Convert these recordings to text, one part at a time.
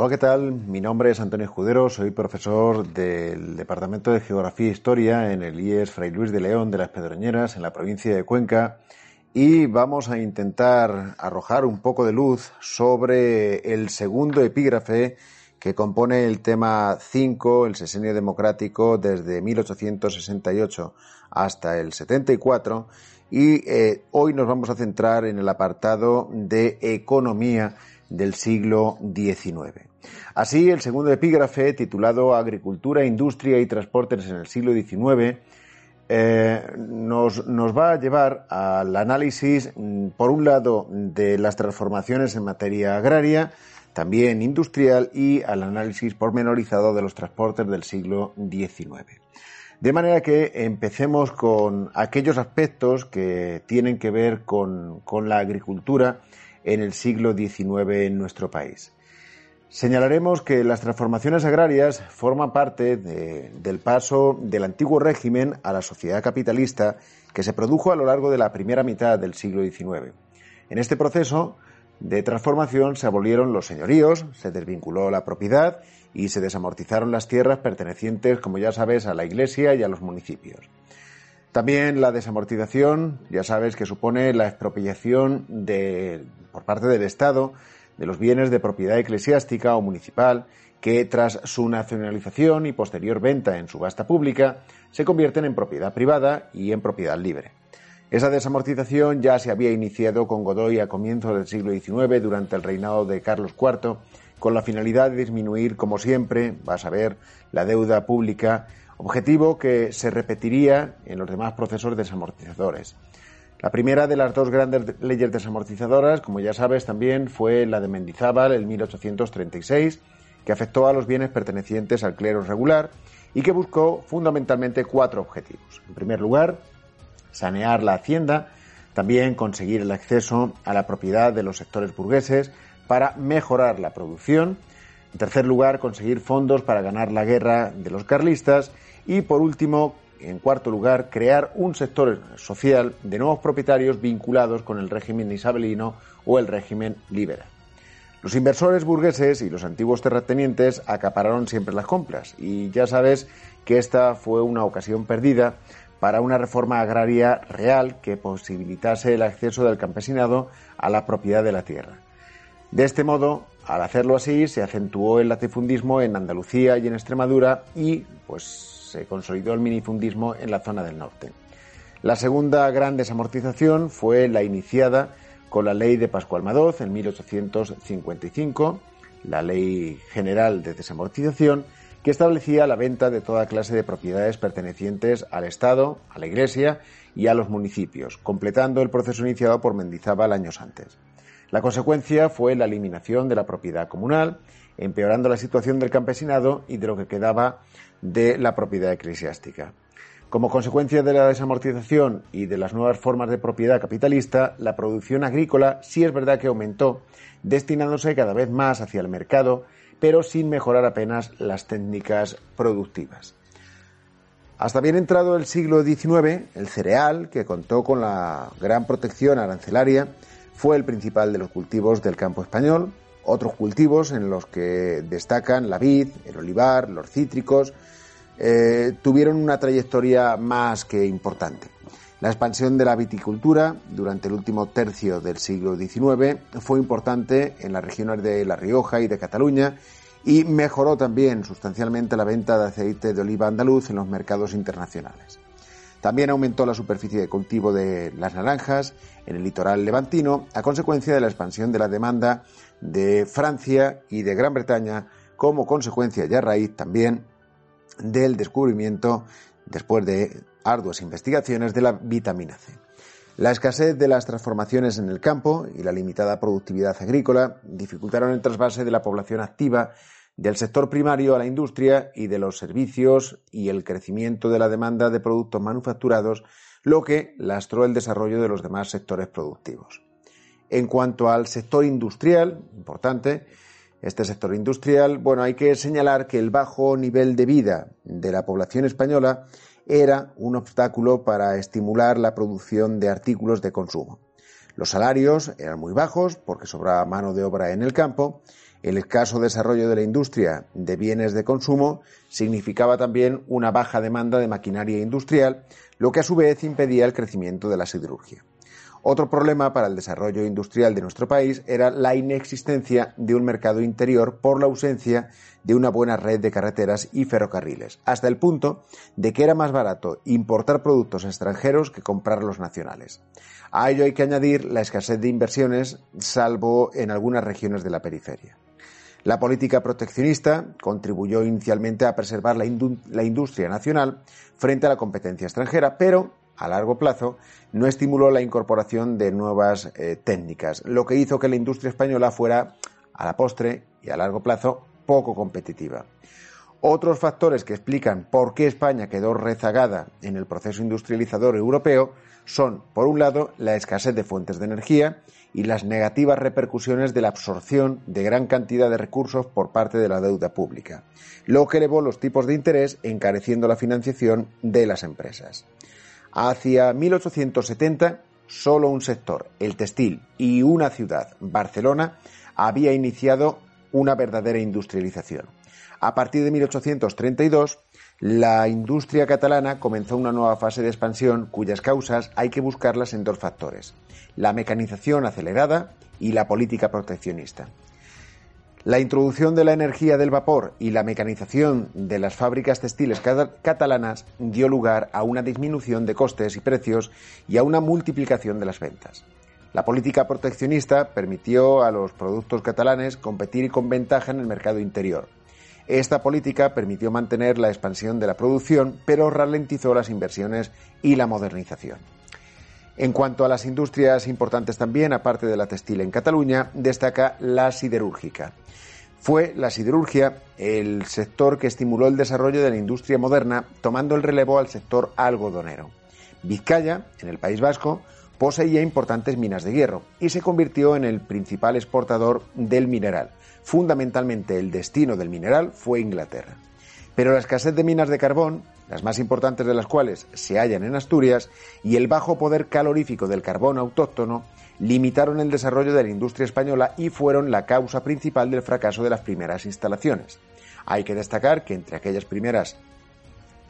Hola, ¿qué tal? Mi nombre es Antonio Escudero, soy profesor del Departamento de Geografía e Historia en el IES Fray Luis de León de las Pedroñeras, en la provincia de Cuenca, y vamos a intentar arrojar un poco de luz sobre el segundo epígrafe que compone el tema 5, el sesenio democrático, desde 1868 hasta el 74, y eh, hoy nos vamos a centrar en el apartado de economía del siglo XIX. Así, el segundo epígrafe, titulado Agricultura, Industria y Transportes en el siglo XIX, eh, nos, nos, va a llevar al análisis, mm, por un lado, de las transformaciones en materia agraria, también industrial y al análisis pormenorizado de los transportes del siglo XIX. De manera que empecemos con aquellos aspectos que tienen que ver con, con la agricultura en el siglo XIX en nuestro país. Señalaremos que las transformaciones agrarias forman parte del paso del antiguo régimen a la sociedad capitalista que se produjo a lo largo de la primera mitad del siglo XIX. En este proceso de transformación se abolieron los señoríos, se desvinculó la propiedad y se desamortizaron las tierras pertenecientes, como ya sabes, a la Iglesia y a los municipios. También la desamortización, ya sabes, que supone la expropiación de, por parte del Estado de los bienes de propiedad eclesiástica o municipal que tras su nacionalización y posterior venta en subasta pública se convierten en propiedad privada y en propiedad libre. Esa desamortización ya se había iniciado con Godoy a comienzos del siglo XIX durante el reinado de Carlos IV con la finalidad de disminuir, como siempre, vas a ver, la deuda pública, objetivo que se repetiría en los demás procesos desamortizadores. La primera de las dos grandes leyes desamortizadoras, como ya sabes también, fue la de Mendizábal en 1836, que afectó a los bienes pertenecientes al clero regular y que buscó fundamentalmente cuatro objetivos. En primer lugar, sanear la hacienda, también conseguir el acceso a la propiedad de los sectores burgueses para mejorar la producción, en tercer lugar, conseguir fondos para ganar la guerra de los carlistas y, por último, en cuarto lugar, crear un sector social de nuevos propietarios vinculados con el régimen isabelino o el régimen liberal. Los inversores burgueses y los antiguos terratenientes acapararon siempre las compras y ya sabes que esta fue una ocasión perdida para una reforma agraria real que posibilitase el acceso del campesinado a la propiedad de la tierra. De este modo, al hacerlo así, se acentuó el latifundismo en Andalucía y en Extremadura y, pues, se consolidó el minifundismo en la zona del norte. La segunda gran desamortización fue la iniciada con la ley de Pascual Madoz en 1855, la Ley General de Desamortización, que establecía la venta de toda clase de propiedades pertenecientes al Estado, a la Iglesia y a los municipios, completando el proceso iniciado por Mendizábal años antes. La consecuencia fue la eliminación de la propiedad comunal, empeorando la situación del campesinado y de lo que quedaba de la propiedad eclesiástica. Como consecuencia de la desamortización y de las nuevas formas de propiedad capitalista, la producción agrícola sí es verdad que aumentó, destinándose cada vez más hacia el mercado, pero sin mejorar apenas las técnicas productivas. Hasta bien entrado el siglo XIX, el cereal, que contó con la gran protección arancelaria, fue el principal de los cultivos del campo español, otros cultivos en los que destacan la vid, el olivar, los cítricos, eh, tuvieron una trayectoria más que importante. La expansión de la viticultura durante el último tercio del siglo XIX fue importante en las regiones de La Rioja y de Cataluña y mejoró también sustancialmente la venta de aceite de oliva andaluz en los mercados internacionales. También aumentó la superficie de cultivo de las naranjas en el litoral levantino a consecuencia de la expansión de la demanda de Francia y de Gran Bretaña como consecuencia y a raíz también del descubrimiento, después de arduas investigaciones, de la vitamina C. La escasez de las transformaciones en el campo y la limitada productividad agrícola dificultaron el trasvase de la población activa del sector primario a la industria y de los servicios y el crecimiento de la demanda de productos manufacturados, lo que lastró el desarrollo de los demás sectores productivos. En cuanto al sector industrial, importante, este sector industrial, bueno, hay que señalar que el bajo nivel de vida de la población española era un obstáculo para estimular la producción de artículos de consumo. Los salarios eran muy bajos porque sobraba mano de obra en el campo El escaso desarrollo de la industria de bienes de consumo significaba también una baja demanda de maquinaria industrial, lo que a su vez impedía el crecimiento de la siderurgia. Otro problema para el desarrollo industrial de nuestro país era la inexistencia de un mercado interior por la ausencia de una buena red de carreteras y ferrocarriles, hasta el punto de que era más barato importar productos extranjeros que comprar los nacionales. A ello hay que añadir la escasez de inversiones, salvo en algunas regiones de la periferia. La política proteccionista contribuyó inicialmente a preservar la, industria nacional frente a la competencia extranjera, pero a largo plazo, no estimuló la incorporación de nuevas eh, técnicas, lo que hizo que la industria española fuera, a la postre y a largo plazo, poco competitiva. Otros factores que explican por qué España quedó rezagada en el proceso industrializador europeo son, por un lado, la escasez de fuentes de energía y las negativas repercusiones de la absorción de gran cantidad de recursos por parte de la deuda pública, lo que elevó los tipos de interés encareciendo la financiación de las empresas. Hacia 1870, solo un sector, el textil, y una ciudad, Barcelona, había iniciado una verdadera industrialización. A partir de 1832, la industria catalana comenzó una nueva fase de expansión cuyas causas hay que buscarlas en dos factores, la mecanización acelerada y la política proteccionista. La introducción de la energía del vapor y la mecanización de las fábricas textiles catalanas dio lugar a una disminución de costes y precios y a una multiplicación de las ventas. La política proteccionista permitió a los productos catalanes competir con ventaja en el mercado interior. Esta política permitió mantener la expansión de la producción, pero ralentizó las inversiones y la modernización. En cuanto a las industrias importantes también, aparte de la textil en Cataluña, destaca la siderúrgica. Fue la siderurgia el sector que estimuló el desarrollo de la industria moderna, tomando el relevo al sector algodonero. Vizcaya, en el País Vasco, poseía importantes minas de hierro y se convirtió en el principal exportador del mineral. Fundamentalmente el destino del mineral fue Inglaterra. Pero la escasez de minas de carbón, las más importantes de las cuales se hallan en Asturias, y el bajo poder calorífico del carbón autóctono limitaron el desarrollo de la industria española y fueron la causa principal del fracaso de las primeras instalaciones. Hay que destacar que entre aquellas primeras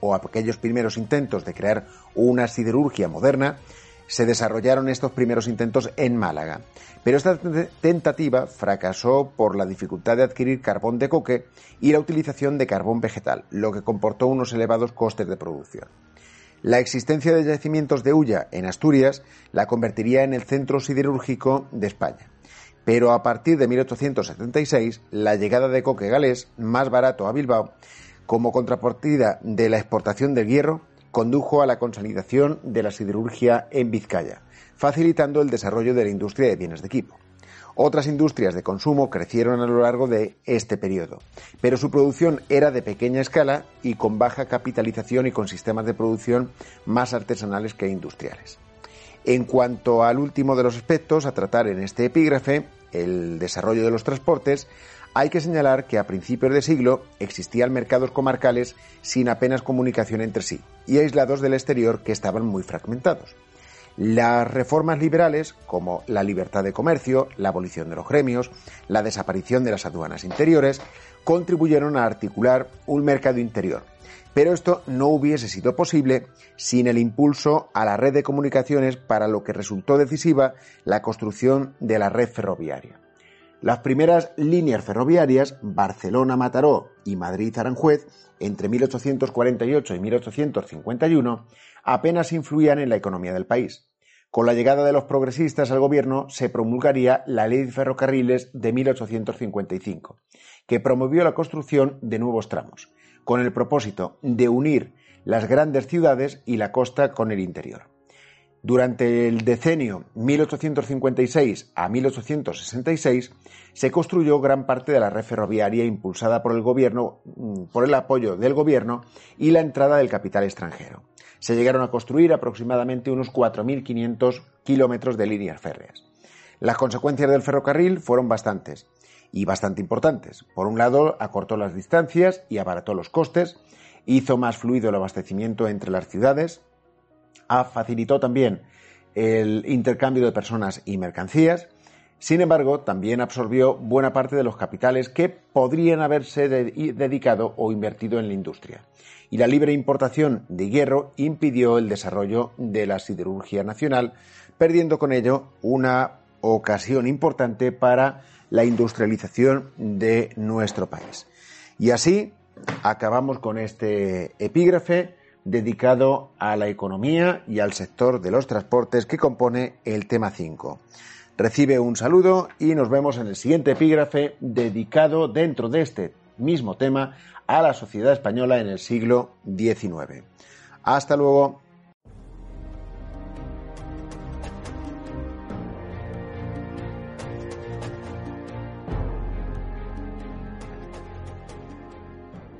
o aquellos primeros intentos de crear una siderurgia moderna, se desarrollaron estos primeros intentos en Málaga. Pero esta tentativa fracasó por la dificultad de adquirir carbón de coque y la utilización de carbón vegetal, lo que comportó unos elevados costes de producción. La existencia de yacimientos de hulla en Asturias la convertiría en el centro siderúrgico de España. Pero a partir de 1876, la llegada de coque galés, más barato a Bilbao, como contrapartida de la exportación del hierro, condujo a la consolidación de la siderurgia en Vizcaya, facilitando el desarrollo de la industria de bienes de equipo. Otras industrias de consumo crecieron a lo largo de este periodo, pero su producción era de pequeña escala y con baja capitalización y con sistemas de producción más artesanales que industriales. En cuanto al último de los aspectos a tratar en este epígrafe, el desarrollo de los transportes, hay que señalar que a principios de siglo existían mercados comarcales sin apenas comunicación entre sí y aislados del exterior que estaban muy fragmentados. Las reformas liberales, como la libertad de comercio, la abolición de los gremios, la desaparición de las aduanas interiores, contribuyeron a articular un mercado interior. Pero esto no hubiese sido posible sin el impulso a la red de comunicaciones para lo que resultó decisiva la construcción de la red ferroviaria. Las primeras líneas ferroviarias, Barcelona-Mataró y Madrid-Aranjuez, entre 1848 y 1851, apenas influían en la economía del país. Con la llegada de los progresistas al gobierno se promulgaría la Ley de Ferrocarriles de 1855, que promovió la construcción de nuevos tramos, con el propósito de unir las grandes ciudades y la costa con el interior. Durante el decenio 1856 a 1866 se construyó gran parte de la red ferroviaria impulsada por el gobierno, mm, por el apoyo del gobierno y la entrada del capital extranjero. Se llegaron a construir aproximadamente unos 4.500 kilómetros de líneas férreas. Las consecuencias del ferrocarril fueron bastantes y bastante importantes. Por un lado, acortó las distancias y abarató los costes, hizo más fluido el abastecimiento entre las ciudades, facilitó también el intercambio de personas y mercancías, Sin embargo, también absorbió buena parte de los capitales que podrían haberse dedicado o invertido en la industria. Y la libre importación de hierro impidió el desarrollo de la siderurgia nacional, perdiendo con ello una ocasión importante para la industrialización de nuestro país. Y así acabamos con este epígrafe dedicado a la economía y al sector de los transportes que compone el tema 5. Recibe un saludo y nos vemos en el siguiente epígrafe dedicado dentro de este mismo tema a la sociedad española en el siglo XIX. Hasta luego.